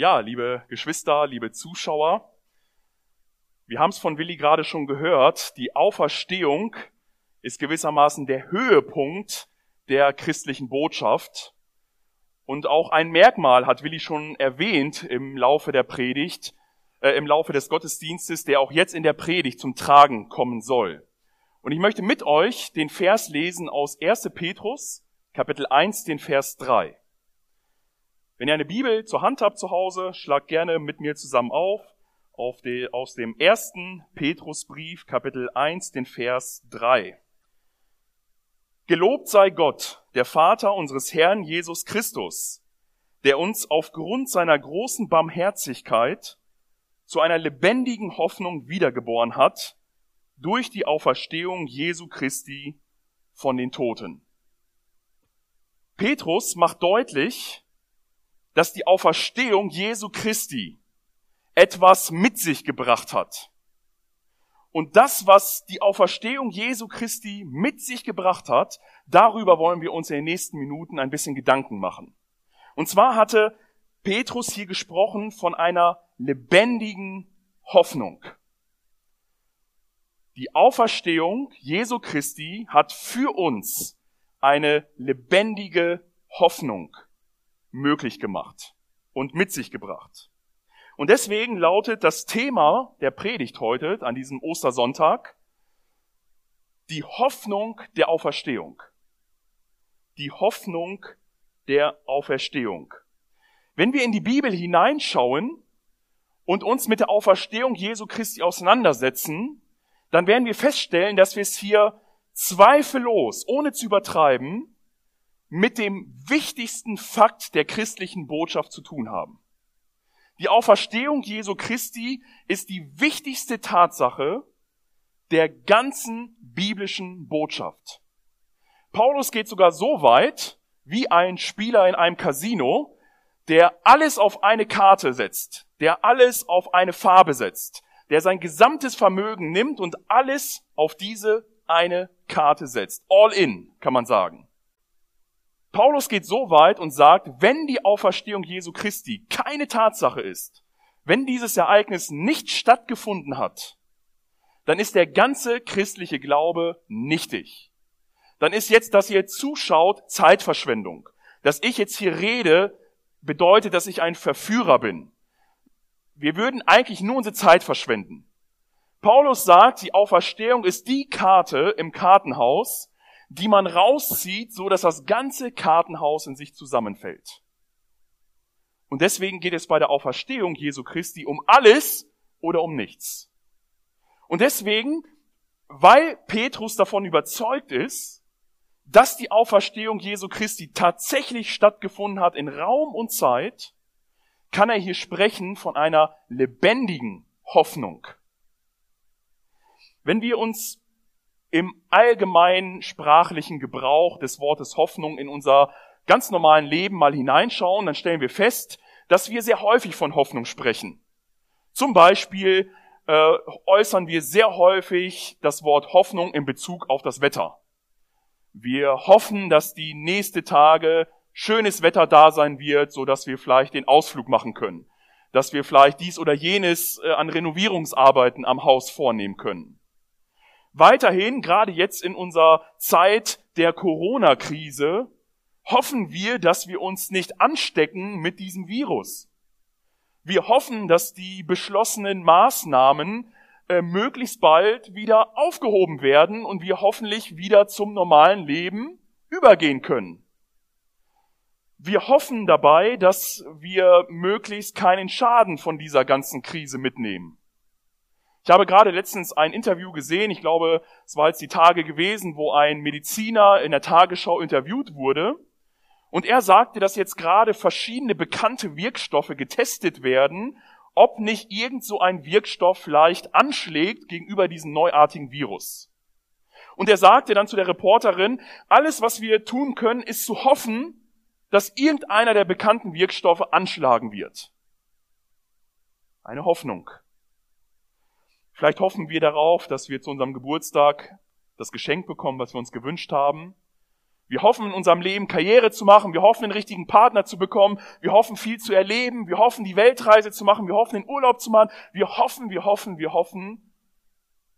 Ja, liebe Geschwister, liebe Zuschauer, wir haben es von Willi gerade schon gehört, die Auferstehung ist gewissermaßen der Höhepunkt der christlichen Botschaft. Und auch ein Merkmal hat Willi schon erwähnt im Laufe der Predigt, äh, im Laufe des Gottesdienstes, der auch jetzt in der Predigt zum Tragen kommen soll. Und ich möchte mit euch den Vers lesen aus 1. Petrus, Kapitel 1, den Vers 3. Wenn ihr eine Bibel zur Hand habt zu Hause, schlagt gerne mit mir zusammen auf, auf die, aus dem ersten Petrusbrief, Kapitel 1, den Vers 3. Gelobt sei Gott, der Vater unseres Herrn Jesus Christus, der uns aufgrund seiner großen Barmherzigkeit zu einer lebendigen Hoffnung wiedergeboren hat, durch die Auferstehung Jesu Christi von den Toten. Petrus macht deutlich, dass die Auferstehung Jesu Christi etwas mit sich gebracht hat. Und das, was die Auferstehung Jesu Christi mit sich gebracht hat, darüber wollen wir uns in den nächsten Minuten ein bisschen Gedanken machen. Und zwar hatte Petrus hier gesprochen von einer lebendigen Hoffnung. Die Auferstehung Jesu Christi hat für uns eine lebendige Hoffnung möglich gemacht und mit sich gebracht. Und deswegen lautet das Thema der Predigt heute an diesem Ostersonntag die Hoffnung der Auferstehung. Die Hoffnung der Auferstehung. Wenn wir in die Bibel hineinschauen und uns mit der Auferstehung Jesu Christi auseinandersetzen, dann werden wir feststellen, dass wir es hier zweifellos, ohne zu übertreiben, mit dem wichtigsten Fakt der christlichen Botschaft zu tun haben. Die Auferstehung Jesu Christi ist die wichtigste Tatsache der ganzen biblischen Botschaft. Paulus geht sogar so weit, wie ein Spieler in einem Casino, der alles auf eine Karte setzt, der alles auf eine Farbe setzt, der sein gesamtes Vermögen nimmt und alles auf diese eine Karte setzt. All in, kann man sagen. Paulus geht so weit und sagt, wenn die Auferstehung Jesu Christi keine Tatsache ist, wenn dieses Ereignis nicht stattgefunden hat, dann ist der ganze christliche Glaube nichtig. Dann ist jetzt, dass ihr zuschaut, Zeitverschwendung. Dass ich jetzt hier rede, bedeutet, dass ich ein Verführer bin. Wir würden eigentlich nur unsere Zeit verschwenden. Paulus sagt, die Auferstehung ist die Karte im Kartenhaus, die man rauszieht, so dass das ganze Kartenhaus in sich zusammenfällt. Und deswegen geht es bei der Auferstehung Jesu Christi um alles oder um nichts. Und deswegen, weil Petrus davon überzeugt ist, dass die Auferstehung Jesu Christi tatsächlich stattgefunden hat in Raum und Zeit, kann er hier sprechen von einer lebendigen Hoffnung. Wenn wir uns im allgemeinen sprachlichen Gebrauch des Wortes Hoffnung in unser ganz normalen Leben mal hineinschauen, dann stellen wir fest, dass wir sehr häufig von Hoffnung sprechen. Zum Beispiel äh, äußern wir sehr häufig das Wort Hoffnung in Bezug auf das Wetter. Wir hoffen, dass die nächste Tage schönes Wetter da sein wird, so dass wir vielleicht den Ausflug machen können, dass wir vielleicht dies oder jenes äh, an Renovierungsarbeiten am Haus vornehmen können. Weiterhin, gerade jetzt in unserer Zeit der Corona-Krise, hoffen wir, dass wir uns nicht anstecken mit diesem Virus. Wir hoffen, dass die beschlossenen Maßnahmen äh, möglichst bald wieder aufgehoben werden und wir hoffentlich wieder zum normalen Leben übergehen können. Wir hoffen dabei, dass wir möglichst keinen Schaden von dieser ganzen Krise mitnehmen. Ich habe gerade letztens ein Interview gesehen, ich glaube, es war jetzt die Tage gewesen, wo ein Mediziner in der Tagesschau interviewt wurde. Und er sagte, dass jetzt gerade verschiedene bekannte Wirkstoffe getestet werden, ob nicht irgend so ein Wirkstoff vielleicht anschlägt gegenüber diesem neuartigen Virus. Und er sagte dann zu der Reporterin, alles, was wir tun können, ist zu hoffen, dass irgendeiner der bekannten Wirkstoffe anschlagen wird. Eine Hoffnung. Vielleicht hoffen wir darauf, dass wir zu unserem Geburtstag das Geschenk bekommen, was wir uns gewünscht haben. Wir hoffen in unserem Leben Karriere zu machen, wir hoffen den richtigen Partner zu bekommen, wir hoffen viel zu erleben, wir hoffen die Weltreise zu machen, wir hoffen den Urlaub zu machen, wir hoffen, wir hoffen, wir hoffen.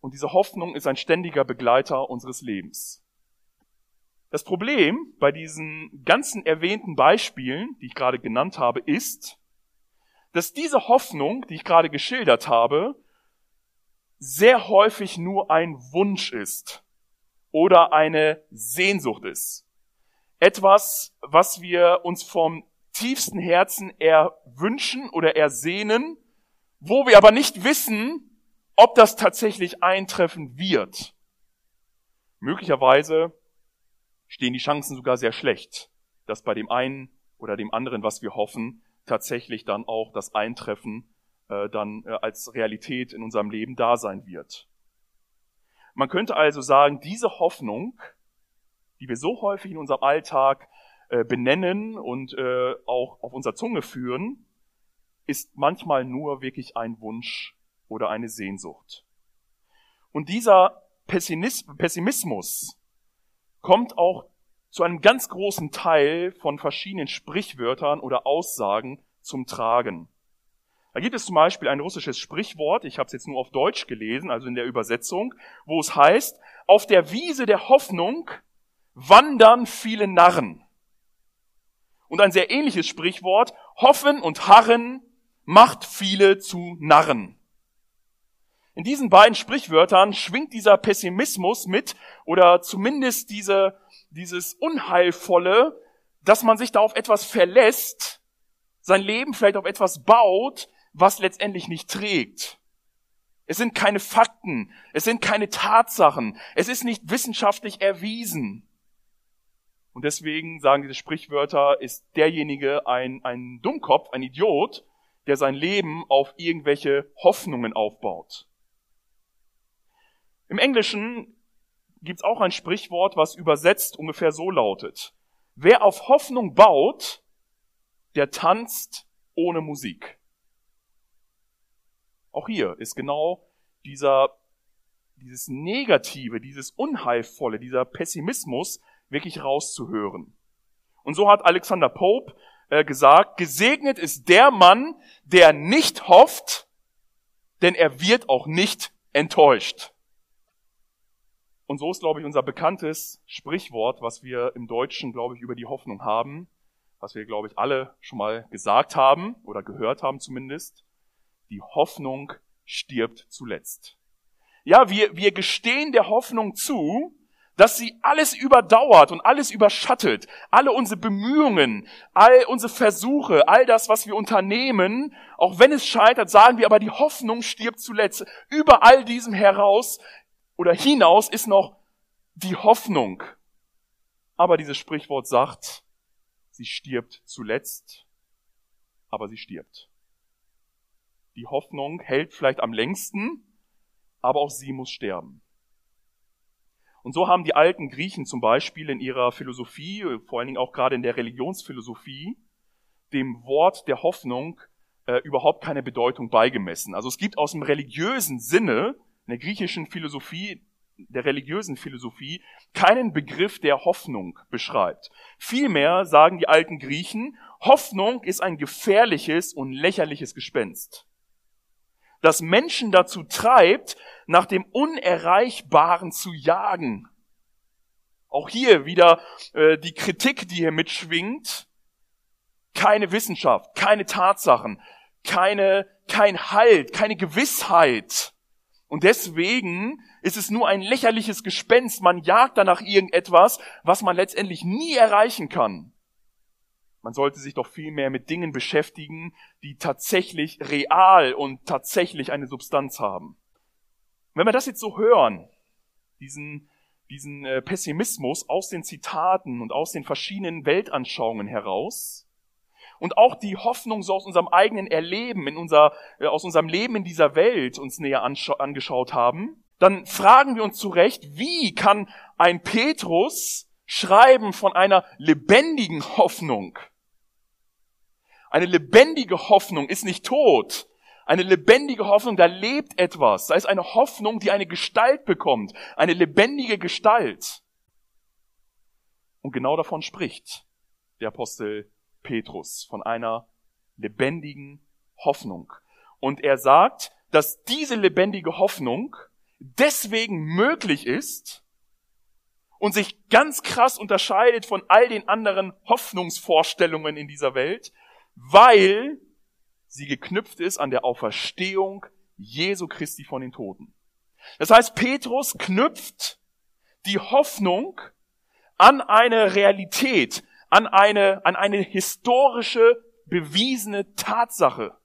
Und diese Hoffnung ist ein ständiger Begleiter unseres Lebens. Das Problem bei diesen ganzen erwähnten Beispielen, die ich gerade genannt habe, ist, dass diese Hoffnung, die ich gerade geschildert habe, sehr häufig nur ein Wunsch ist oder eine Sehnsucht ist. Etwas, was wir uns vom tiefsten Herzen erwünschen oder ersehnen, wo wir aber nicht wissen, ob das tatsächlich eintreffen wird. Möglicherweise stehen die Chancen sogar sehr schlecht, dass bei dem einen oder dem anderen, was wir hoffen, tatsächlich dann auch das Eintreffen äh, dann äh, als Realität in unserem Leben da sein wird. Man könnte also sagen, diese Hoffnung, die wir so häufig in unserem Alltag äh, benennen und äh, auch auf unserer Zunge führen, ist manchmal nur wirklich ein Wunsch oder eine Sehnsucht. Und dieser Pessimismus kommt auch zu einem ganz großen Teil von verschiedenen Sprichwörtern oder Aussagen zum Tragen. Da gibt es zum Beispiel ein russisches Sprichwort, ich habe es jetzt nur auf Deutsch gelesen, also in der Übersetzung, wo es heißt, auf der Wiese der Hoffnung wandern viele Narren. Und ein sehr ähnliches Sprichwort, hoffen und harren macht viele zu Narren. In diesen beiden Sprichwörtern schwingt dieser Pessimismus mit oder zumindest diese, dieses Unheilvolle, dass man sich da auf etwas verlässt, sein Leben vielleicht auf etwas baut, was letztendlich nicht trägt. Es sind keine Fakten, es sind keine Tatsachen, es ist nicht wissenschaftlich erwiesen. Und deswegen sagen diese Sprichwörter, ist derjenige ein, ein Dummkopf, ein Idiot, der sein Leben auf irgendwelche Hoffnungen aufbaut. Im Englischen gibt's auch ein Sprichwort, was übersetzt ungefähr so lautet. Wer auf Hoffnung baut, der tanzt ohne Musik. Auch hier ist genau dieser, dieses Negative, dieses Unheilvolle, dieser Pessimismus wirklich rauszuhören. Und so hat Alexander Pope äh, gesagt, gesegnet ist der Mann, der nicht hofft, denn er wird auch nicht enttäuscht. Und so ist, glaube ich, unser bekanntes Sprichwort, was wir im Deutschen, glaube ich, über die Hoffnung haben, was wir, glaube ich, alle schon mal gesagt haben oder gehört haben zumindest die Hoffnung stirbt zuletzt. Ja, wir, wir gestehen der Hoffnung zu, dass sie alles überdauert und alles überschattet. Alle unsere Bemühungen, all unsere Versuche, all das, was wir unternehmen, auch wenn es scheitert, sagen wir aber, die Hoffnung stirbt zuletzt. Über all diesem heraus oder hinaus ist noch die Hoffnung. Aber dieses Sprichwort sagt, sie stirbt zuletzt, aber sie stirbt. Die Hoffnung hält vielleicht am längsten, aber auch sie muss sterben. Und so haben die alten Griechen zum Beispiel in ihrer Philosophie, vor allen Dingen auch gerade in der Religionsphilosophie, dem Wort der Hoffnung äh, überhaupt keine Bedeutung beigemessen. Also es gibt aus dem religiösen Sinne, in der griechischen Philosophie, der religiösen Philosophie, keinen Begriff, der Hoffnung beschreibt. Vielmehr sagen die alten Griechen, Hoffnung ist ein gefährliches und lächerliches Gespenst das Menschen dazu treibt, nach dem Unerreichbaren zu jagen. Auch hier wieder äh, die Kritik, die hier mitschwingt. Keine Wissenschaft, keine Tatsachen, keine, kein Halt, keine Gewissheit. Und deswegen ist es nur ein lächerliches Gespenst. Man jagt danach irgendetwas, was man letztendlich nie erreichen kann. Man sollte sich doch viel mehr mit Dingen beschäftigen, die tatsächlich real und tatsächlich eine Substanz haben. Wenn wir das jetzt so hören, diesen, diesen äh, Pessimismus aus den Zitaten und aus den verschiedenen Weltanschauungen heraus und auch die Hoffnung so aus unserem eigenen Erleben, in unser, äh, aus unserem Leben in dieser Welt uns näher angeschaut haben, dann fragen wir uns zurecht, wie kann ein Petrus schreiben von einer lebendigen Hoffnung? Eine lebendige Hoffnung ist nicht tot. Eine lebendige Hoffnung, da lebt etwas. Da ist eine Hoffnung, die eine Gestalt bekommt. Eine lebendige Gestalt. Und genau davon spricht der Apostel Petrus, von einer lebendigen Hoffnung. Und er sagt, dass diese lebendige Hoffnung deswegen möglich ist und sich ganz krass unterscheidet von all den anderen Hoffnungsvorstellungen in dieser Welt, weil sie geknüpft ist an der Auferstehung Jesu Christi von den Toten. Das heißt, Petrus knüpft die Hoffnung an eine Realität, an eine, an eine historische, bewiesene Tatsache.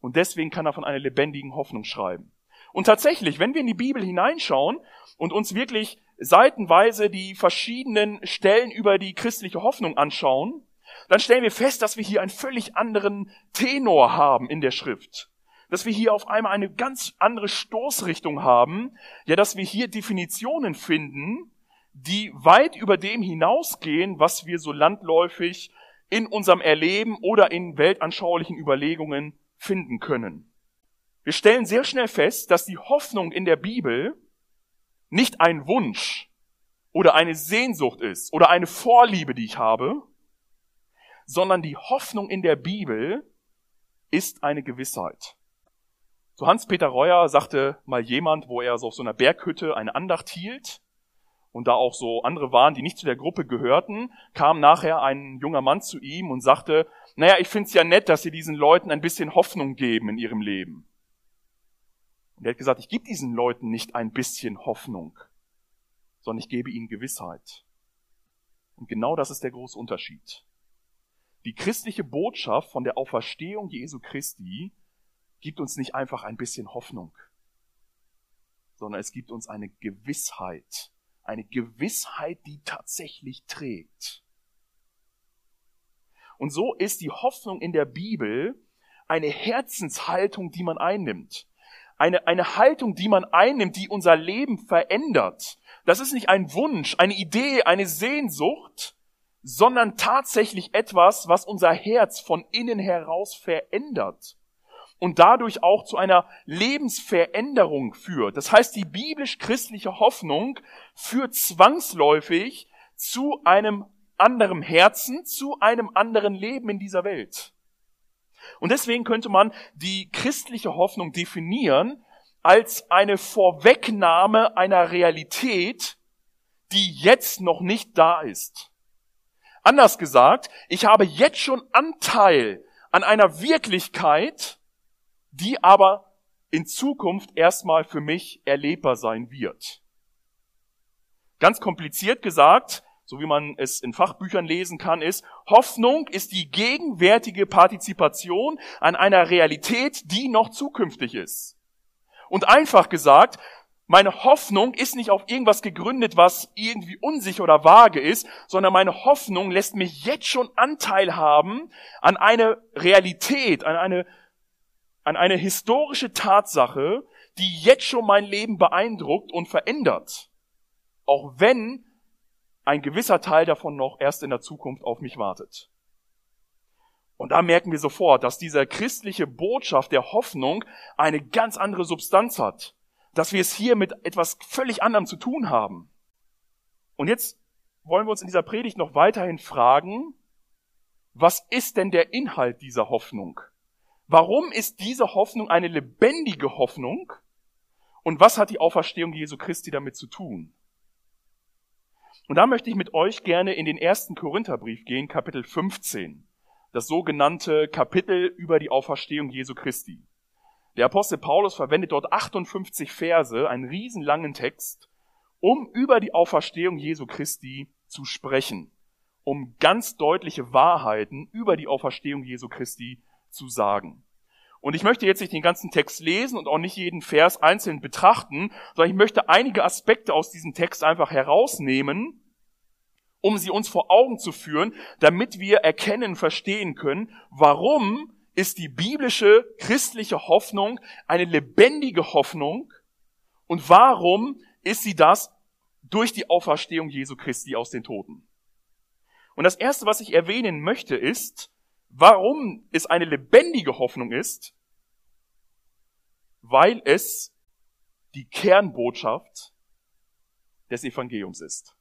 Und deswegen kann er von einer lebendigen Hoffnung schreiben. Und tatsächlich, wenn wir in die Bibel hineinschauen und uns wirklich seitenweise die verschiedenen Stellen über die christliche Hoffnung anschauen, dann stellen wir fest, dass wir hier einen völlig anderen Tenor haben in der Schrift. Dass wir hier auf einmal eine ganz andere Stoßrichtung haben. Ja, dass wir hier Definitionen finden, die weit über dem hinausgehen, was wir so landläufig in unserem Erleben oder in weltanschaulichen Überlegungen finden können. Wir stellen sehr schnell fest, dass die Hoffnung in der Bibel nicht ein Wunsch oder eine Sehnsucht ist oder eine Vorliebe, die ich habe, sondern die Hoffnung in der Bibel ist eine Gewissheit. So Hans-Peter Reuer sagte mal jemand, wo er so auf so einer Berghütte eine Andacht hielt und da auch so andere waren, die nicht zu der Gruppe gehörten, kam nachher ein junger Mann zu ihm und sagte, naja, ich find's ja nett, dass Sie diesen Leuten ein bisschen Hoffnung geben in ihrem Leben. Und er hat gesagt, ich gebe diesen Leuten nicht ein bisschen Hoffnung, sondern ich gebe ihnen Gewissheit. Und genau das ist der große Unterschied. Die christliche Botschaft von der Auferstehung Jesu Christi gibt uns nicht einfach ein bisschen Hoffnung, sondern es gibt uns eine Gewissheit, eine Gewissheit, die tatsächlich trägt. Und so ist die Hoffnung in der Bibel eine Herzenshaltung, die man einnimmt eine, eine Haltung, die man einnimmt, die unser Leben verändert. Das ist nicht ein Wunsch, eine Idee, eine Sehnsucht, sondern tatsächlich etwas, was unser Herz von innen heraus verändert und dadurch auch zu einer Lebensveränderung führt. Das heißt, die biblisch-christliche Hoffnung führt zwangsläufig zu einem anderen Herzen, zu einem anderen Leben in dieser Welt. Und deswegen könnte man die christliche Hoffnung definieren als eine Vorwegnahme einer Realität, die jetzt noch nicht da ist. Anders gesagt, ich habe jetzt schon Anteil an einer Wirklichkeit, die aber in Zukunft erstmal für mich erlebbar sein wird. Ganz kompliziert gesagt, so wie man es in Fachbüchern lesen kann, ist, Hoffnung ist die gegenwärtige Partizipation an einer Realität, die noch zukünftig ist. Und einfach gesagt, meine Hoffnung ist nicht auf irgendwas gegründet, was irgendwie unsicher oder vage ist, sondern meine Hoffnung lässt mich jetzt schon Anteil haben an eine Realität, an eine, an eine historische Tatsache, die jetzt schon mein Leben beeindruckt und verändert. Auch wenn ein gewisser Teil davon noch erst in der Zukunft auf mich wartet. Und da merken wir sofort, dass diese christliche Botschaft der Hoffnung eine ganz andere Substanz hat. Dass wir es hier mit etwas völlig anderem zu tun haben. Und jetzt wollen wir uns in dieser Predigt noch weiterhin fragen, was ist denn der Inhalt dieser Hoffnung? Warum ist diese Hoffnung eine lebendige Hoffnung? Und was hat die Auferstehung Jesu Christi damit zu tun? Und da möchte ich mit euch gerne in den ersten Korintherbrief gehen, Kapitel 15. Das sogenannte Kapitel über die Auferstehung Jesu Christi. Der Apostel Paulus verwendet dort 58 Verse, einen riesenlangen Text, um über die Auferstehung Jesu Christi zu sprechen, um ganz deutliche Wahrheiten über die Auferstehung Jesu Christi zu sagen. Und ich möchte jetzt nicht den ganzen Text lesen und auch nicht jeden Vers einzeln betrachten, sondern ich möchte einige Aspekte aus diesem Text einfach herausnehmen, um sie uns vor Augen zu führen, damit wir erkennen, verstehen können, warum ist die biblische christliche Hoffnung eine lebendige Hoffnung und warum ist sie das durch die Auferstehung Jesu Christi aus den Toten. Und das Erste, was ich erwähnen möchte, ist, Warum es eine lebendige Hoffnung ist? Weil es die Kernbotschaft des Evangeliums ist.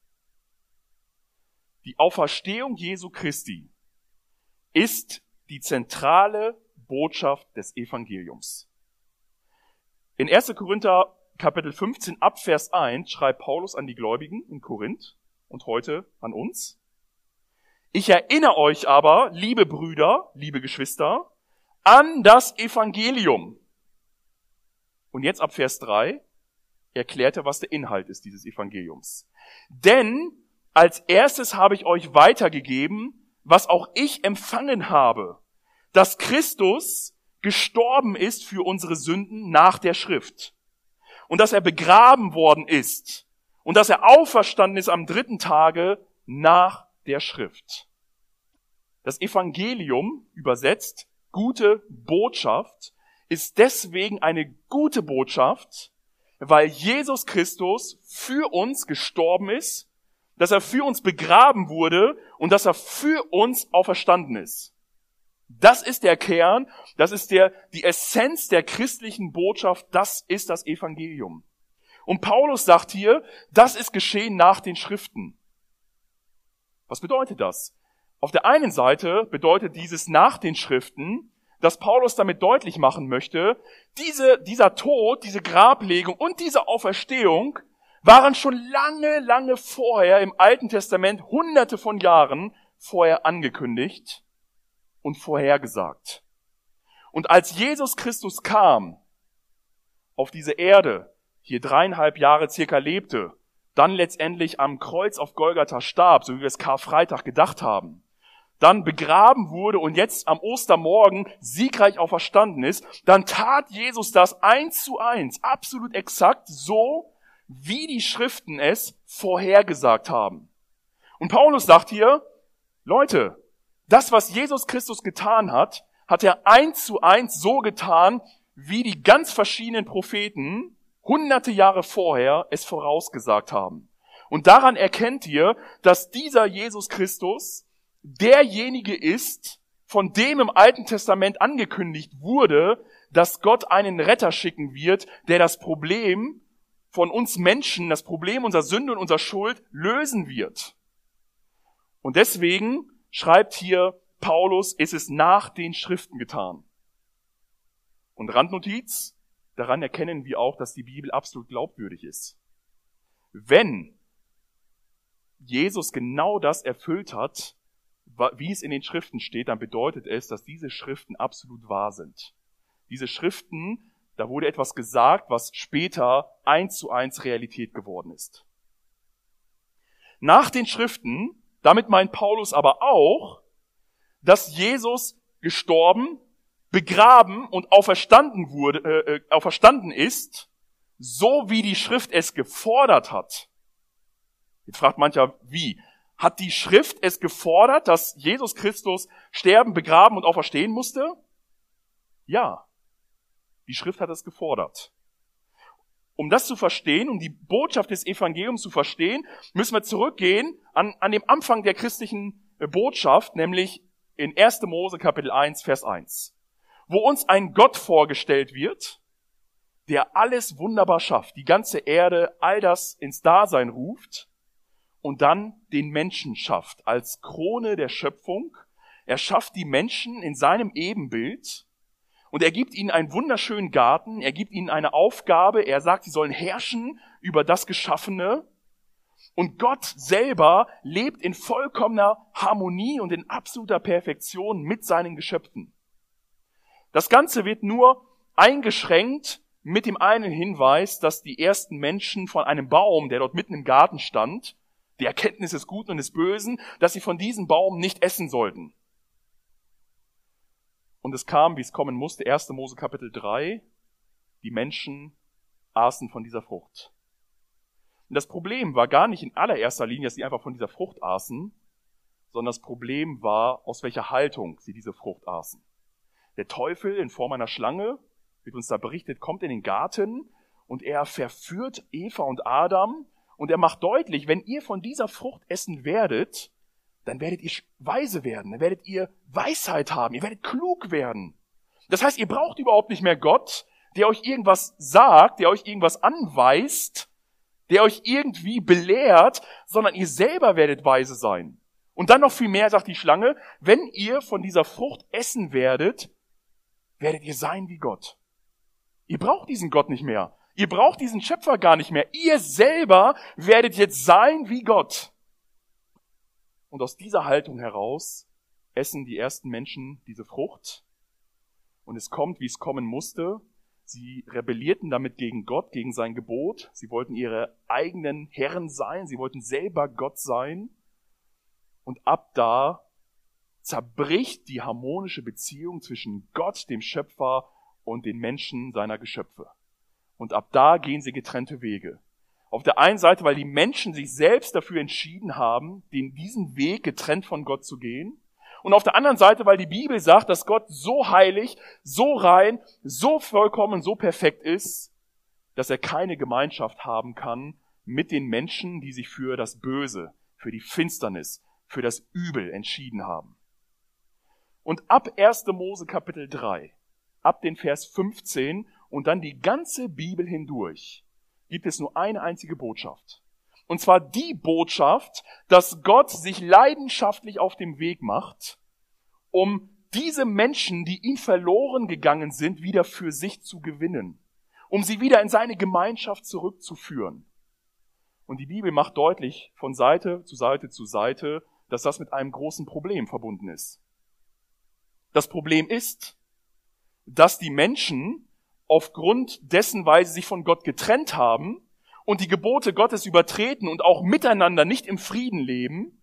Die Auferstehung Jesu Christi ist die zentrale Botschaft des Evangeliums. In 1. Korinther Kapitel 15 ab Vers 1 schreibt Paulus an die Gläubigen in Korinth und heute an uns. Ich erinnere euch aber, liebe Brüder, liebe Geschwister, an das Evangelium. Und jetzt ab Vers 3 erklärt er, was der Inhalt ist dieses Evangeliums. Denn als erstes habe ich euch weitergegeben, was auch ich empfangen habe, dass Christus gestorben ist für unsere Sünden nach der Schrift und dass er begraben worden ist und dass er auferstanden ist am dritten Tage nach der Schrift. Das Evangelium übersetzt gute Botschaft ist deswegen eine gute Botschaft, weil Jesus Christus für uns gestorben ist, dass er für uns begraben wurde und dass er für uns auferstanden ist. Das ist der Kern, das ist der, die Essenz der christlichen Botschaft, das ist das Evangelium. Und Paulus sagt hier, das ist geschehen nach den Schriften. Was bedeutet das? Auf der einen Seite bedeutet dieses nach den Schriften, dass Paulus damit deutlich machen möchte, diese, dieser Tod, diese Grablegung und diese Auferstehung waren schon lange, lange vorher im Alten Testament, hunderte von Jahren vorher angekündigt und vorhergesagt. Und als Jesus Christus kam auf diese Erde, hier dreieinhalb Jahre circa lebte, dann letztendlich am Kreuz auf Golgatha starb, so wie wir es Karfreitag gedacht haben, dann begraben wurde und jetzt am Ostermorgen siegreich auferstanden ist, dann tat Jesus das eins zu eins, absolut exakt so, wie die Schriften es vorhergesagt haben. Und Paulus sagt hier, Leute, das, was Jesus Christus getan hat, hat er eins zu eins so getan, wie die ganz verschiedenen Propheten hunderte Jahre vorher es vorausgesagt haben. Und daran erkennt ihr, dass dieser Jesus Christus derjenige ist, von dem im Alten Testament angekündigt wurde, dass Gott einen Retter schicken wird, der das Problem von uns Menschen, das Problem unserer Sünde und unserer Schuld lösen wird. Und deswegen schreibt hier Paulus, ist es nach den Schriften getan. Und Randnotiz, daran erkennen wir auch, dass die Bibel absolut glaubwürdig ist. Wenn Jesus genau das erfüllt hat, wie es in den Schriften steht, dann bedeutet es, dass diese Schriften absolut wahr sind. Diese Schriften, da wurde etwas gesagt, was später eins zu eins Realität geworden ist. Nach den Schriften damit meint Paulus aber auch, dass Jesus gestorben, begraben und auferstanden wurde, äh, äh, auferstanden ist, so wie die Schrift es gefordert hat. Jetzt fragt mancher, wie? Hat die Schrift es gefordert, dass Jesus Christus sterben, begraben und auferstehen musste? Ja. Die Schrift hat es gefordert. Um das zu verstehen, um die Botschaft des Evangeliums zu verstehen, müssen wir zurückgehen an, an dem Anfang der christlichen äh, Botschaft, nämlich in 1. Mose Kapitel 1, Vers 1, wo uns ein Gott vorgestellt wird, der alles wunderbar schafft, die ganze Erde, all das ins Dasein ruft und dann den Menschen schafft als Krone der Schöpfung. Er schafft die Menschen in seinem Ebenbild und er gibt ihnen einen wunderschönen Garten, er gibt ihnen eine Aufgabe, er sagt, sie sollen herrschen über das Geschaffene. Und Gott selber lebt in vollkommener Harmonie und in absoluter Perfektion mit seinen Geschöpfen. Das Ganze wird nur eingeschränkt mit dem einen Hinweis, dass die ersten Menschen von einem Baum, der dort mitten im Garten stand, die Erkenntnis des Guten und des Bösen, dass sie von diesem Baum nicht essen sollten. Und es kam, wie es kommen musste, 1. Mose Kapitel 3, die Menschen aßen von dieser Frucht. Und das Problem war gar nicht in allererster Linie, dass sie einfach von dieser Frucht aßen, sondern das Problem war, aus welcher Haltung sie diese Frucht aßen. Der Teufel in Form einer Schlange, wird uns da berichtet, kommt in den Garten und er verführt Eva und Adam und er macht deutlich, wenn ihr von dieser Frucht essen werdet, dann werdet ihr weise werden, dann werdet ihr Weisheit haben, ihr werdet klug werden. Das heißt, ihr braucht überhaupt nicht mehr Gott, der euch irgendwas sagt, der euch irgendwas anweist, der euch irgendwie belehrt, sondern ihr selber werdet weise sein. Und dann noch viel mehr, sagt die Schlange, wenn ihr von dieser Frucht essen werdet, werdet ihr sein wie Gott. Ihr braucht diesen Gott nicht mehr. Ihr braucht diesen Schöpfer gar nicht mehr. Ihr selber werdet jetzt sein wie Gott. Und aus dieser Haltung heraus essen die ersten Menschen diese Frucht. Und es kommt, wie es kommen musste. Sie rebellierten damit gegen Gott, gegen sein Gebot. Sie wollten ihre eigenen Herren sein. Sie wollten selber Gott sein. Und ab da zerbricht die harmonische Beziehung zwischen Gott, dem Schöpfer, und den Menschen seiner Geschöpfe. Und ab da gehen sie getrennte Wege. Auf der einen Seite, weil die Menschen sich selbst dafür entschieden haben, den, diesen Weg getrennt von Gott zu gehen. Und auf der anderen Seite, weil die Bibel sagt, dass Gott so heilig, so rein, so vollkommen, so perfekt ist, dass er keine Gemeinschaft haben kann mit den Menschen, die sich für das Böse, für die Finsternis, für das Übel entschieden haben. Und ab 1. Mose Kapitel 3, ab den Vers 15 und dann die ganze Bibel hindurch, gibt es nur eine einzige Botschaft. Und zwar die Botschaft, dass Gott sich leidenschaftlich auf dem Weg macht, um diese Menschen, die ihn verloren gegangen sind, wieder für sich zu gewinnen, um sie wieder in seine Gemeinschaft zurückzuführen. Und die Bibel macht deutlich von Seite zu Seite zu Seite, dass das mit einem großen Problem verbunden ist. Das Problem ist, dass die Menschen aufgrund dessen, weil sie sich von Gott getrennt haben und die Gebote Gottes übertreten und auch miteinander nicht im Frieden leben,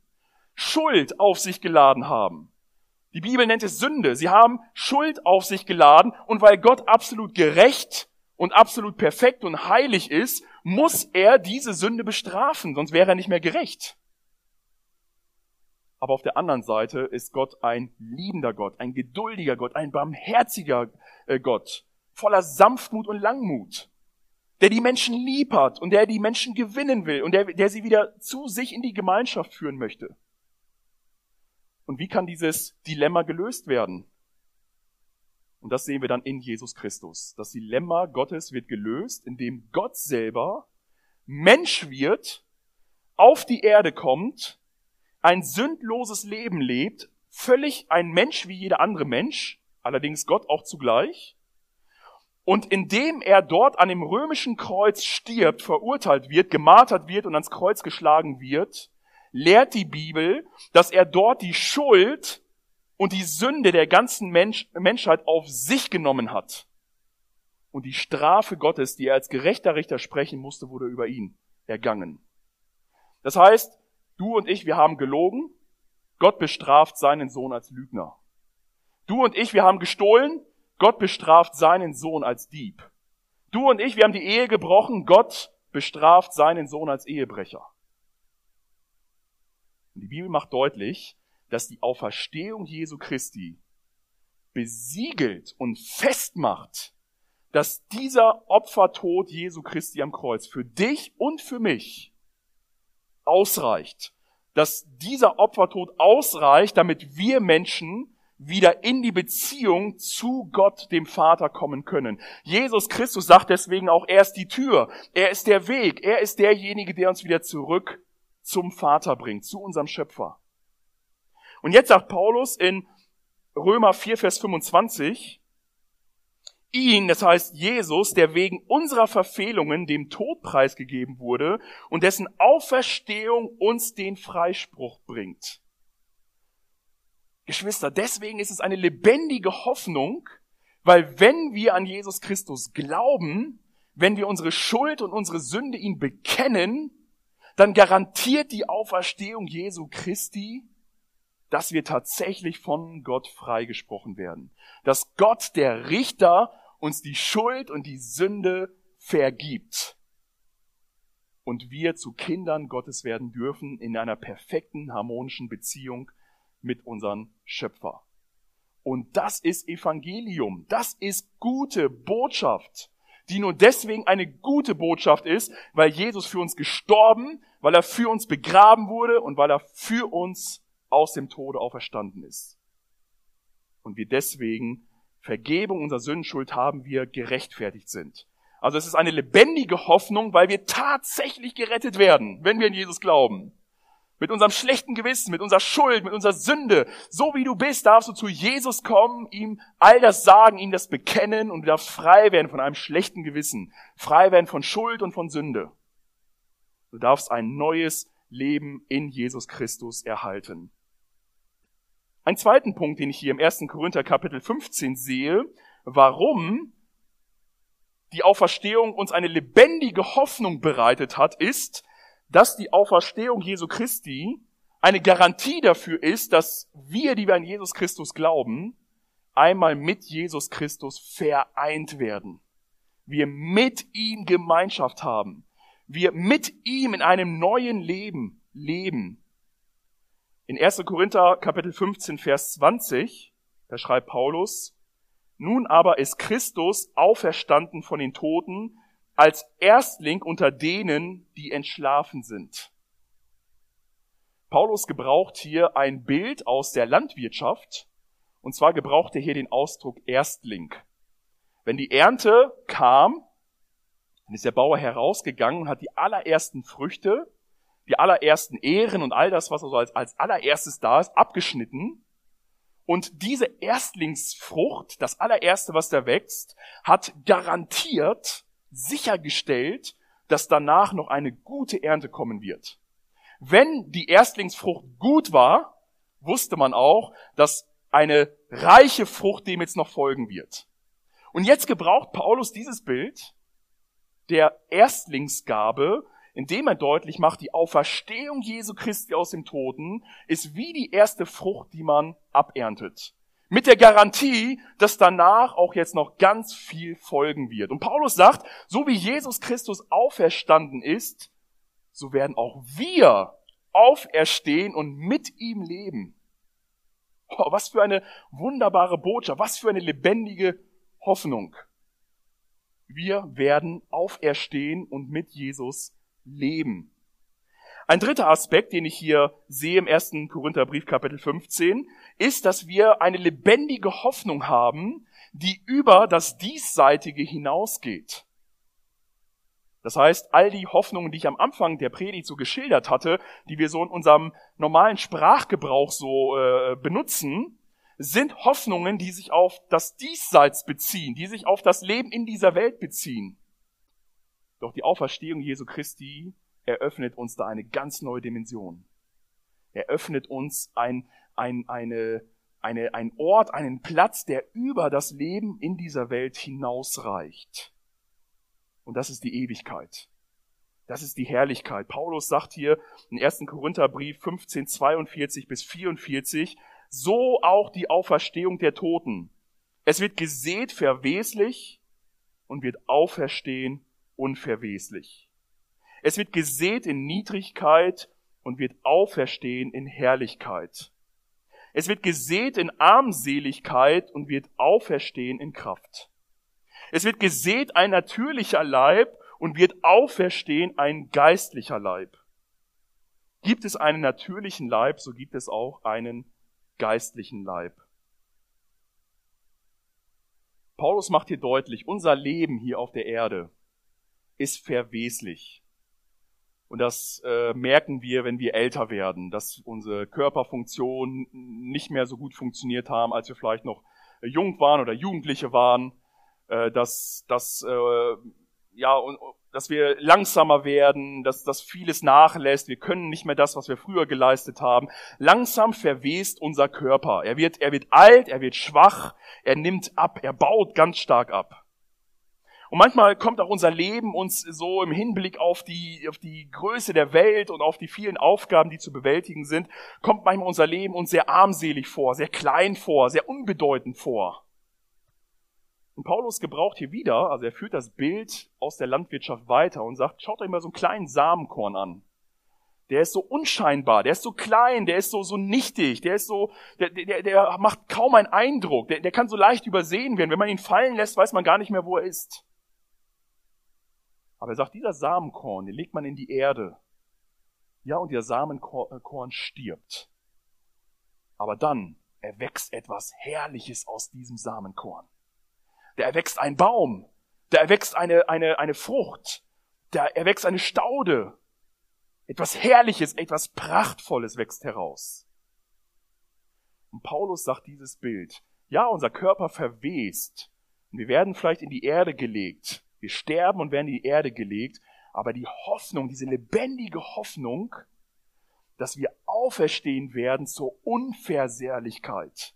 Schuld auf sich geladen haben. Die Bibel nennt es Sünde. Sie haben Schuld auf sich geladen und weil Gott absolut gerecht und absolut perfekt und heilig ist, muss er diese Sünde bestrafen, sonst wäre er nicht mehr gerecht. Aber auf der anderen Seite ist Gott ein liebender Gott, ein geduldiger Gott, ein barmherziger äh, Gott, voller Sanftmut und Langmut, der die Menschen lieb hat und der die Menschen gewinnen will und der, der sie wieder zu sich in die Gemeinschaft führen möchte. Und wie kann dieses Dilemma gelöst werden? Und das sehen wir dann in Jesus Christus. Das Dilemma Gottes wird gelöst, indem Gott selber Mensch wird, auf die Erde kommt ein sündloses Leben lebt, völlig ein Mensch wie jeder andere Mensch, allerdings Gott auch zugleich, und indem er dort an dem römischen Kreuz stirbt, verurteilt wird, gemartert wird und ans Kreuz geschlagen wird, lehrt die Bibel, dass er dort die Schuld und die Sünde der ganzen Mensch, Menschheit auf sich genommen hat. Und die Strafe Gottes, die er als gerechter Richter sprechen musste, wurde über ihn ergangen. Das heißt, Du und ich, wir haben gelogen. Gott bestraft seinen Sohn als Lügner. Du und ich, wir haben gestohlen. Gott bestraft seinen Sohn als Dieb. Du und ich, wir haben die Ehe gebrochen. Gott bestraft seinen Sohn als Ehebrecher. Und die Bibel macht deutlich, dass die Auferstehung Jesu Christi besiegelt und festmacht, dass dieser Opfertod Jesu Christi am Kreuz für dich und für mich ausreicht. Dass dieser Opfertod ausreicht, damit wir Menschen wieder in die Beziehung zu Gott, dem Vater, kommen können. Jesus Christus sagt deswegen auch, er ist die Tür, er ist der Weg, er ist derjenige, der uns wieder zurück zum Vater bringt, zu unserem Schöpfer. Und jetzt sagt Paulus in Römer 4, Vers 25, ihn, das heißt Jesus, der wegen unserer Verfehlungen dem Tod preisgegeben wurde und dessen Auferstehung uns den Freispruch bringt. Geschwister, deswegen ist es eine lebendige Hoffnung, weil wenn wir an Jesus Christus glauben, wenn wir unsere Schuld und unsere Sünde ihn bekennen, dann garantiert die Auferstehung Jesu Christi, dass wir tatsächlich von Gott freigesprochen werden. Dass Gott der Richter uns die Schuld und die Sünde vergibt und wir zu Kindern Gottes werden dürfen in einer perfekten, harmonischen Beziehung mit unserem Schöpfer. Und das ist Evangelium. Das ist gute Botschaft, die nur deswegen eine gute Botschaft ist, weil Jesus für uns gestorben, weil er für uns begraben wurde und weil er für uns aus dem Tode auferstanden ist. Und wir deswegen Vergebung unserer Sündenschuld haben wir gerechtfertigt sind. Also es ist eine lebendige Hoffnung, weil wir tatsächlich gerettet werden, wenn wir in Jesus glauben. Mit unserem schlechten Gewissen, mit unserer Schuld, mit unserer Sünde. So wie du bist, darfst du zu Jesus kommen, ihm all das sagen, ihm das bekennen und du darfst frei werden von einem schlechten Gewissen, frei werden von Schuld und von Sünde. Du darfst ein neues Leben in Jesus Christus erhalten. Ein zweiten Punkt, den ich hier im 1. Korinther Kapitel 15 sehe, warum die Auferstehung uns eine lebendige Hoffnung bereitet hat, ist, dass die Auferstehung Jesu Christi eine Garantie dafür ist, dass wir, die wir an Jesus Christus glauben, einmal mit Jesus Christus vereint werden. Wir mit ihm Gemeinschaft haben. Wir mit ihm in einem neuen Leben leben. In 1. Korinther Kapitel 15, Vers 20, da schreibt Paulus, nun aber ist Christus auferstanden von den Toten als Erstling unter denen, die entschlafen sind. Paulus gebraucht hier ein Bild aus der Landwirtschaft, und zwar gebraucht er hier den Ausdruck Erstling. Wenn die Ernte kam, dann ist der Bauer herausgegangen und hat die allerersten Früchte, die allerersten Ehren und all das, was also als, als allererstes da ist, abgeschnitten. Und diese Erstlingsfrucht, das allererste, was da wächst, hat garantiert sichergestellt, dass danach noch eine gute Ernte kommen wird. Wenn die Erstlingsfrucht gut war, wusste man auch, dass eine reiche Frucht dem jetzt noch folgen wird. Und jetzt gebraucht Paulus dieses Bild der Erstlingsgabe, indem er deutlich macht, die Auferstehung Jesu Christi aus dem Toten ist wie die erste Frucht, die man aberntet. Mit der Garantie, dass danach auch jetzt noch ganz viel folgen wird. Und Paulus sagt, so wie Jesus Christus auferstanden ist, so werden auch wir auferstehen und mit ihm leben. Was für eine wunderbare Botschaft, was für eine lebendige Hoffnung. Wir werden auferstehen und mit Jesus leben. Ein dritter Aspekt, den ich hier sehe im ersten Korintherbrief Kapitel 15, ist, dass wir eine lebendige Hoffnung haben, die über das Diesseitige hinausgeht. Das heißt, all die Hoffnungen, die ich am Anfang der Predigt so geschildert hatte, die wir so in unserem normalen Sprachgebrauch so äh, benutzen, sind Hoffnungen, die sich auf das Diesseits beziehen, die sich auf das Leben in dieser Welt beziehen. Doch die Auferstehung Jesu Christi eröffnet uns da eine ganz neue Dimension. Er öffnet uns ein, ein, eine, eine, ein Ort, einen Platz, der über das Leben in dieser Welt hinausreicht. Und das ist die Ewigkeit. Das ist die Herrlichkeit. Paulus sagt hier im 1. Korintherbrief 15, 42 bis 44, so auch die Auferstehung der Toten. Es wird gesät verweslich und wird auferstehen unverweslich. Es wird gesät in Niedrigkeit und wird auferstehen in Herrlichkeit. Es wird gesät in Armseligkeit und wird auferstehen in Kraft. Es wird gesät ein natürlicher Leib und wird auferstehen ein geistlicher Leib. Gibt es einen natürlichen Leib, so gibt es auch einen geistlichen Leib. Paulus macht hier deutlich, unser Leben hier auf der Erde ist verweslich. Und das äh, merken wir, wenn wir älter werden, dass unsere Körperfunktionen nicht mehr so gut funktioniert haben, als wir vielleicht noch jung waren oder Jugendliche waren, äh, dass, dass, äh, ja, und, dass wir langsamer werden, dass, dass vieles nachlässt, wir können nicht mehr das, was wir früher geleistet haben. Langsam verwest unser Körper. Er wird, er wird alt, er wird schwach, er nimmt ab, er baut ganz stark ab. Und manchmal kommt auch unser Leben uns so im Hinblick auf die, auf die Größe der Welt und auf die vielen Aufgaben, die zu bewältigen sind, kommt manchmal unser Leben uns sehr armselig vor, sehr klein vor, sehr unbedeutend vor. Und Paulus gebraucht hier wieder, also er führt das Bild aus der Landwirtschaft weiter und sagt, schaut euch mal so einen kleinen Samenkorn an. Der ist so unscheinbar, der ist so klein, der ist so, so nichtig, der ist so, der, der, der macht kaum einen Eindruck, der, der kann so leicht übersehen werden. Wenn man ihn fallen lässt, weiß man gar nicht mehr, wo er ist. Aber er sagt, dieser Samenkorn, den legt man in die Erde. Ja, und der Samenkorn stirbt. Aber dann erwächst etwas Herrliches aus diesem Samenkorn. Da erwächst ein Baum. Da erwächst eine, eine, eine Frucht. Da erwächst eine Staude. Etwas Herrliches, etwas Prachtvolles wächst heraus. Und Paulus sagt dieses Bild. Ja, unser Körper verwest. Und wir werden vielleicht in die Erde gelegt. Wir sterben und werden in die Erde gelegt. Aber die Hoffnung, diese lebendige Hoffnung, dass wir auferstehen werden zur Unversehrlichkeit,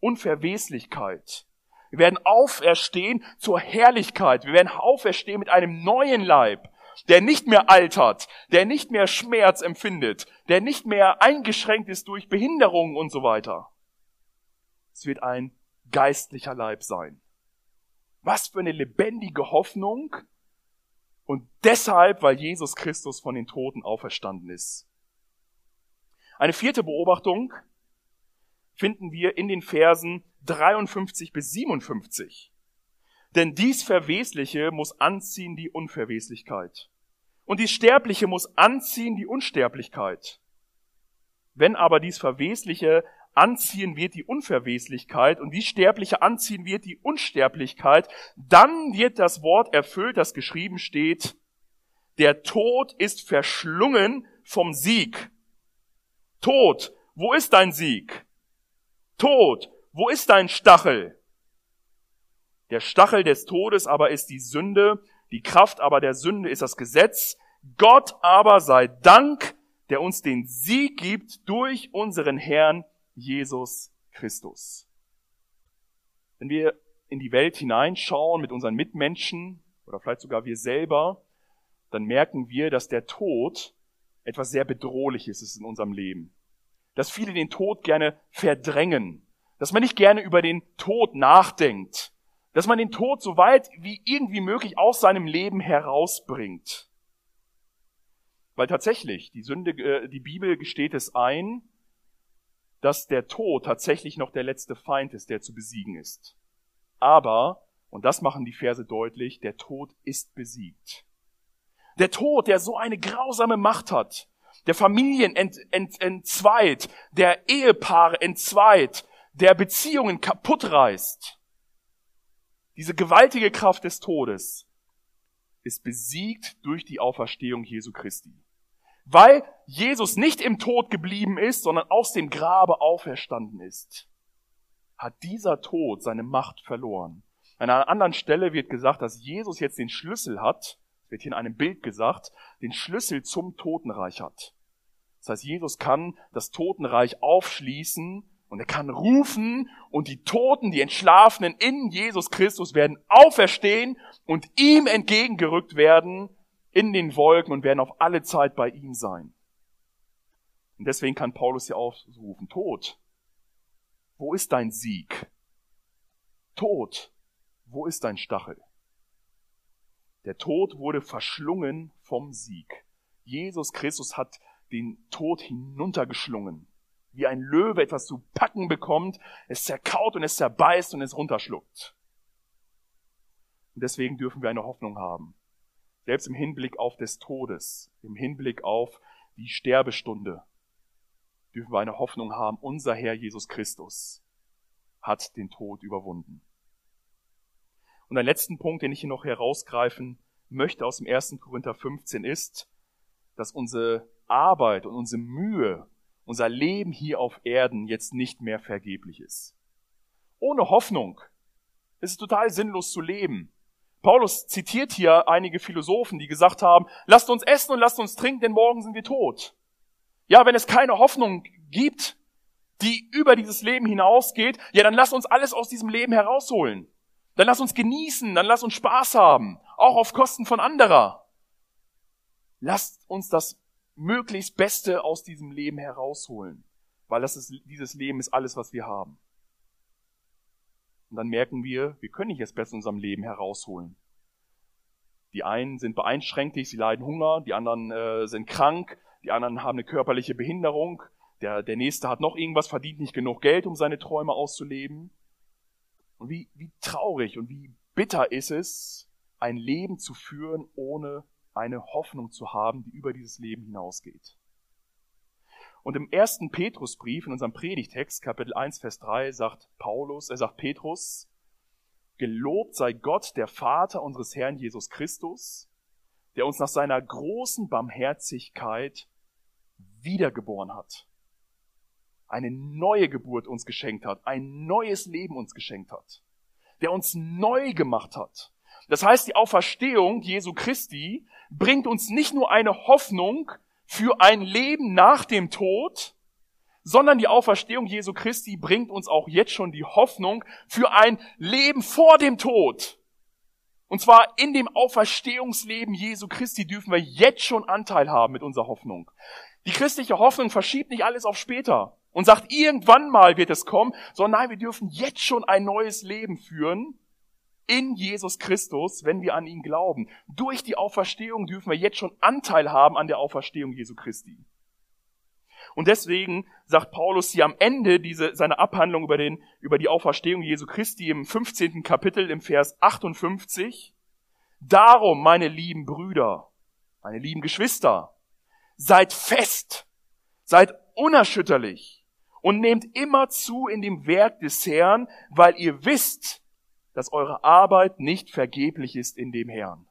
Unverweslichkeit. Wir werden auferstehen zur Herrlichkeit. Wir werden auferstehen mit einem neuen Leib, der nicht mehr altert, der nicht mehr Schmerz empfindet, der nicht mehr eingeschränkt ist durch Behinderungen und so weiter. Es wird ein geistlicher Leib sein. Was für eine lebendige Hoffnung. Und deshalb, weil Jesus Christus von den Toten auferstanden ist. Eine vierte Beobachtung finden wir in den Versen 53 bis 57. Denn dies Verwesliche muss anziehen die Unverweslichkeit. Und dies Sterbliche muss anziehen die Unsterblichkeit. Wenn aber dies Verwesliche anziehen wird die Unverweslichkeit und dies Sterbliche anziehen wird die Unsterblichkeit, dann wird das Wort erfüllt, das geschrieben steht, der Tod ist verschlungen vom Sieg. Tod, wo ist dein Sieg? Tod, wo ist dein Stachel? Der Stachel des Todes aber ist die Sünde, die Kraft aber der Sünde ist das Gesetz. Gott aber sei Dank, der uns den Sieg gibt durch unseren Herrn Jesus Christus. Wenn wir in die Welt hineinschauen mit unseren Mitmenschen oder vielleicht sogar wir selber, dann merken wir, dass der Tod etwas sehr Bedrohliches ist in unserem Leben dass viele den Tod gerne verdrängen, dass man nicht gerne über den Tod nachdenkt, dass man den Tod so weit wie irgendwie möglich aus seinem Leben herausbringt. Weil tatsächlich, die Sünde, äh, die Bibel gesteht es ein, dass der Tod tatsächlich noch der letzte Feind ist, der zu besiegen ist. Aber, und das machen die Verse deutlich, der Tod ist besiegt. Der Tod, der so eine grausame Macht hat, der Familien ent, ent, entzweit, der Ehepaare entzweit, der Beziehungen kaputt reißt. Diese gewaltige Kraft des Todes ist besiegt durch die Auferstehung Jesu Christi. Weil Jesus nicht im Tod geblieben ist, sondern aus dem Grabe auferstanden ist, hat dieser Tod seine Macht verloren. An einer anderen Stelle wird gesagt, dass Jesus jetzt den Schlüssel hat, wird hier in einem Bild gesagt, den Schlüssel zum Totenreich hat. Das heißt, Jesus kann das Totenreich aufschließen und er kann rufen und die Toten, die Entschlafenen in Jesus Christus werden auferstehen und ihm entgegengerückt werden in den Wolken und werden auf alle Zeit bei ihm sein. Und deswegen kann Paulus hier aufrufen, Tod, wo ist dein Sieg? Tod, wo ist dein Stachel? Der Tod wurde verschlungen vom Sieg. Jesus Christus hat den Tod hinuntergeschlungen. Wie ein Löwe etwas zu packen bekommt, es zerkaut und es zerbeißt und es runterschluckt. Und deswegen dürfen wir eine Hoffnung haben. Selbst im Hinblick auf des Todes, im Hinblick auf die Sterbestunde, dürfen wir eine Hoffnung haben. Unser Herr Jesus Christus hat den Tod überwunden. Und ein letzten Punkt, den ich hier noch herausgreifen möchte aus dem 1. Korinther 15 ist, dass unsere Arbeit und unsere Mühe, unser Leben hier auf Erden jetzt nicht mehr vergeblich ist. Ohne Hoffnung ist es total sinnlos zu leben. Paulus zitiert hier einige Philosophen, die gesagt haben, lasst uns essen und lasst uns trinken, denn morgen sind wir tot. Ja, wenn es keine Hoffnung gibt, die über dieses Leben hinausgeht, ja, dann lasst uns alles aus diesem Leben herausholen. Dann lasst uns genießen, dann lasst uns Spaß haben, auch auf Kosten von anderer. Lasst uns das möglichst Beste aus diesem Leben herausholen, weil das ist, dieses Leben ist alles, was wir haben. Und dann merken wir, wir können nicht das Beste in unserem Leben herausholen. Die einen sind beeinträchtigt, sie leiden Hunger, die anderen äh, sind krank, die anderen haben eine körperliche Behinderung, der, der nächste hat noch irgendwas, verdient nicht genug Geld, um seine Träume auszuleben. Und wie, wie traurig und wie bitter ist es, ein Leben zu führen ohne eine Hoffnung zu haben, die über dieses Leben hinausgeht. Und im ersten Petrusbrief, in unserem Predigtext, Kapitel 1, Vers 3, sagt Paulus, er sagt Petrus, Gelobt sei Gott, der Vater unseres Herrn Jesus Christus, der uns nach seiner großen Barmherzigkeit wiedergeboren hat. Eine neue Geburt uns geschenkt hat, ein neues Leben uns geschenkt hat, der uns neu gemacht hat. Das heißt, die Auferstehung Jesu Christi bringt uns nicht nur eine Hoffnung für ein Leben nach dem Tod, sondern die Auferstehung Jesu Christi bringt uns auch jetzt schon die Hoffnung für ein Leben vor dem Tod. Und zwar in dem Auferstehungsleben Jesu Christi dürfen wir jetzt schon Anteil haben mit unserer Hoffnung. Die christliche Hoffnung verschiebt nicht alles auf später und sagt, irgendwann mal wird es kommen, sondern nein, wir dürfen jetzt schon ein neues Leben führen in Jesus Christus, wenn wir an ihn glauben. Durch die Auferstehung dürfen wir jetzt schon Anteil haben an der Auferstehung Jesu Christi. Und deswegen sagt Paulus hier am Ende diese, seine Abhandlung über, den, über die Auferstehung Jesu Christi im 15. Kapitel im Vers 58. Darum, meine lieben Brüder, meine lieben Geschwister, seid fest, seid unerschütterlich und nehmt immer zu in dem Werk des Herrn, weil ihr wisst, dass eure Arbeit nicht vergeblich ist in dem Herrn.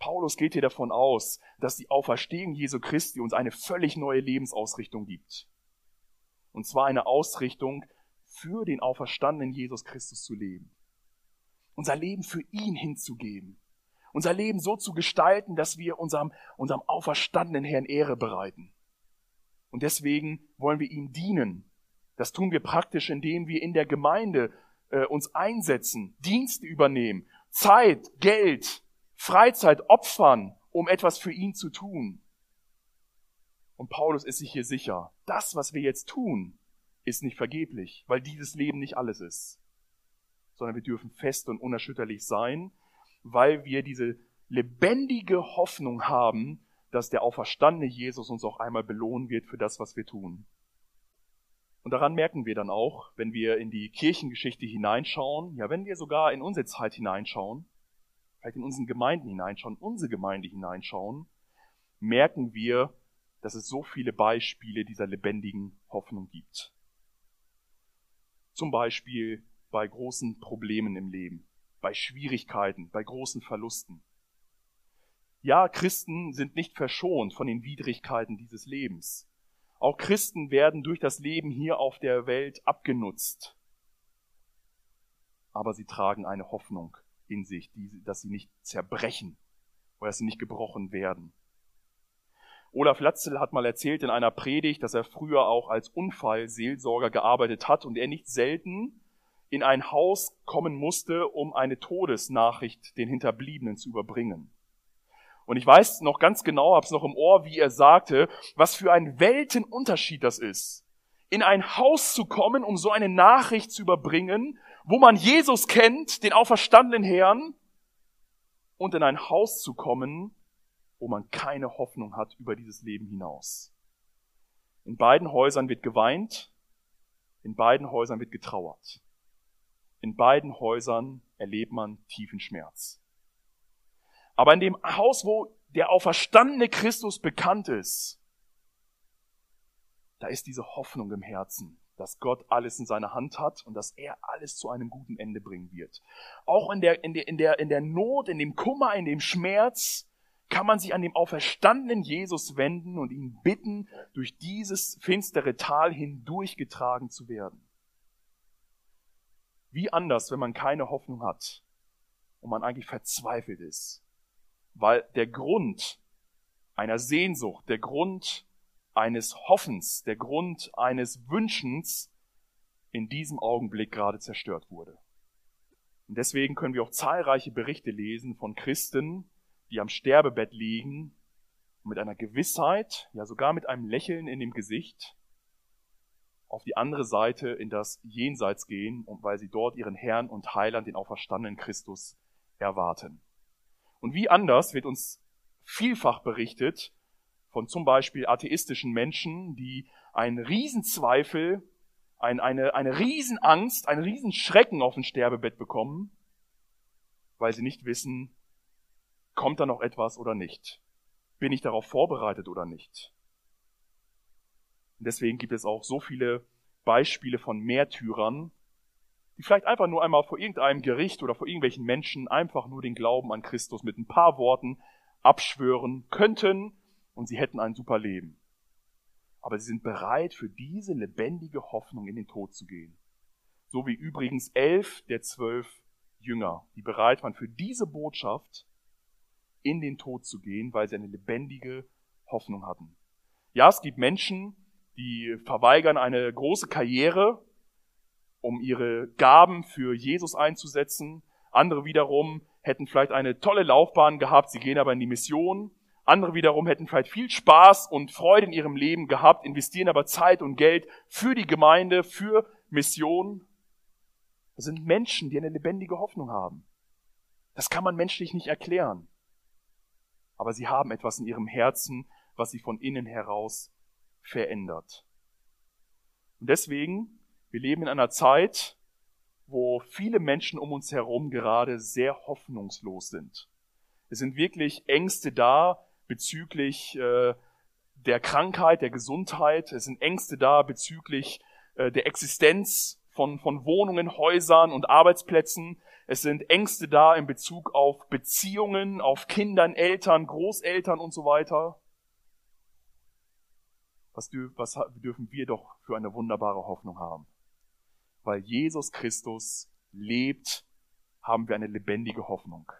Paulus geht hier davon aus, dass die Auferstehung Jesu Christi uns eine völlig neue Lebensausrichtung gibt. Und zwar eine Ausrichtung, für den auferstandenen Jesus Christus zu leben. Unser Leben für ihn hinzugeben. Unser Leben so zu gestalten, dass wir unserem, unserem auferstandenen Herrn Ehre bereiten. Und deswegen wollen wir ihm dienen. Das tun wir praktisch, indem wir in der Gemeinde äh, uns einsetzen, Dienste übernehmen, Zeit, Geld, Freizeit opfern, um etwas für ihn zu tun. Und Paulus ist sich hier sicher, das, was wir jetzt tun, ist nicht vergeblich, weil dieses Leben nicht alles ist, sondern wir dürfen fest und unerschütterlich sein, weil wir diese lebendige Hoffnung haben, dass der auferstandene Jesus uns auch einmal belohnen wird für das, was wir tun. Und daran merken wir dann auch, wenn wir in die Kirchengeschichte hineinschauen, ja, wenn wir sogar in unsere Zeit hineinschauen, vielleicht in unseren Gemeinden hineinschauen, unsere Gemeinde hineinschauen, merken wir, dass es so viele Beispiele dieser lebendigen Hoffnung gibt. Zum Beispiel bei großen Problemen im Leben, bei Schwierigkeiten, bei großen Verlusten. Ja, Christen sind nicht verschont von den Widrigkeiten dieses Lebens. Auch Christen werden durch das Leben hier auf der Welt abgenutzt. Aber sie tragen eine Hoffnung in sich, die, dass sie nicht zerbrechen oder dass sie nicht gebrochen werden. Olaf Latzel hat mal erzählt in einer Predigt, dass er früher auch als Unfallseelsorger gearbeitet hat und er nicht selten in ein Haus kommen musste, um eine Todesnachricht den Hinterbliebenen zu überbringen. Und ich weiß noch ganz genau, hab's noch im Ohr, wie er sagte, was für ein Weltenunterschied das ist, in ein Haus zu kommen, um so eine Nachricht zu überbringen, wo man Jesus kennt, den auferstandenen Herrn, und in ein Haus zu kommen, wo man keine Hoffnung hat über dieses Leben hinaus. In beiden Häusern wird geweint, in beiden Häusern wird getrauert. In beiden Häusern erlebt man tiefen Schmerz. Aber in dem Haus, wo der auferstandene Christus bekannt ist, da ist diese Hoffnung im Herzen dass Gott alles in seiner Hand hat und dass er alles zu einem guten Ende bringen wird. Auch in der, in der, in der, in der Not, in dem Kummer, in dem Schmerz kann man sich an dem auferstandenen Jesus wenden und ihn bitten, durch dieses finstere Tal hindurchgetragen zu werden. Wie anders, wenn man keine Hoffnung hat und man eigentlich verzweifelt ist, weil der Grund einer Sehnsucht, der Grund eines Hoffens, der Grund eines Wünschens in diesem Augenblick gerade zerstört wurde. Und deswegen können wir auch zahlreiche Berichte lesen von Christen, die am Sterbebett liegen und mit einer Gewissheit, ja sogar mit einem Lächeln in dem Gesicht, auf die andere Seite in das Jenseits gehen, und weil sie dort ihren Herrn und Heiland, den auferstandenen Christus, erwarten. Und wie anders wird uns vielfach berichtet von zum Beispiel atheistischen Menschen, die einen Riesenzweifel, ein, eine, eine Riesenangst, einen Riesenschrecken auf dem Sterbebett bekommen, weil sie nicht wissen, kommt da noch etwas oder nicht? Bin ich darauf vorbereitet oder nicht? Deswegen gibt es auch so viele Beispiele von Märtyrern, die vielleicht einfach nur einmal vor irgendeinem Gericht oder vor irgendwelchen Menschen einfach nur den Glauben an Christus mit ein paar Worten abschwören könnten und sie hätten ein super Leben. aber sie sind bereit, für diese lebendige Hoffnung in den Tod zu gehen. So wie übrigens elf der zwölf Jünger, die bereit waren, für diese Botschaft in den Tod zu gehen, weil sie eine lebendige Hoffnung hatten. Ja, es gibt Menschen, die verweigern eine große Karriere, um ihre Gaben für Jesus einzusetzen. Andere wiederum hätten vielleicht eine tolle Laufbahn gehabt, sie gehen aber in die Mission. Andere wiederum hätten vielleicht viel Spaß und Freude in ihrem Leben gehabt, investieren aber Zeit und Geld für die Gemeinde, für Mission. Das sind Menschen, die eine lebendige Hoffnung haben. Das kann man menschlich nicht erklären. Aber sie haben etwas in ihrem Herzen, was sie von innen heraus verändert. Und deswegen, wir leben in einer Zeit, wo viele Menschen um uns herum gerade sehr hoffnungslos sind. Es sind wirklich Ängste da bezüglich äh, der Krankheit, der Gesundheit. Es sind Ängste da bezüglich äh, der Existenz von, von Wohnungen, Häusern und Arbeitsplätzen. Es sind Ängste da in Bezug auf Beziehungen, auf Kindern, Eltern, Großeltern und so weiter. Was, was dürfen wir doch für eine wunderbare Hoffnung haben? Weil Jesus Christus lebt, haben wir eine lebendige Hoffnung.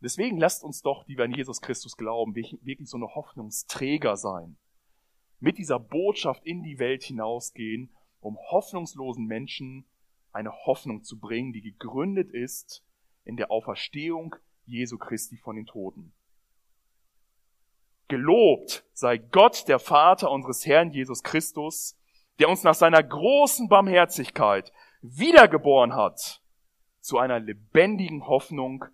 Deswegen lasst uns doch, die wir an Jesus Christus glauben, wirklich so eine Hoffnungsträger sein. Mit dieser Botschaft in die Welt hinausgehen, um hoffnungslosen Menschen eine Hoffnung zu bringen, die gegründet ist in der Auferstehung Jesu Christi von den Toten. Gelobt sei Gott, der Vater unseres Herrn Jesus Christus, der uns nach seiner großen Barmherzigkeit wiedergeboren hat zu einer lebendigen Hoffnung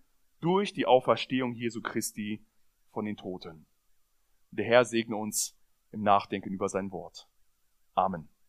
durch die Auferstehung Jesu Christi von den Toten. Der Herr segne uns im Nachdenken über sein Wort. Amen.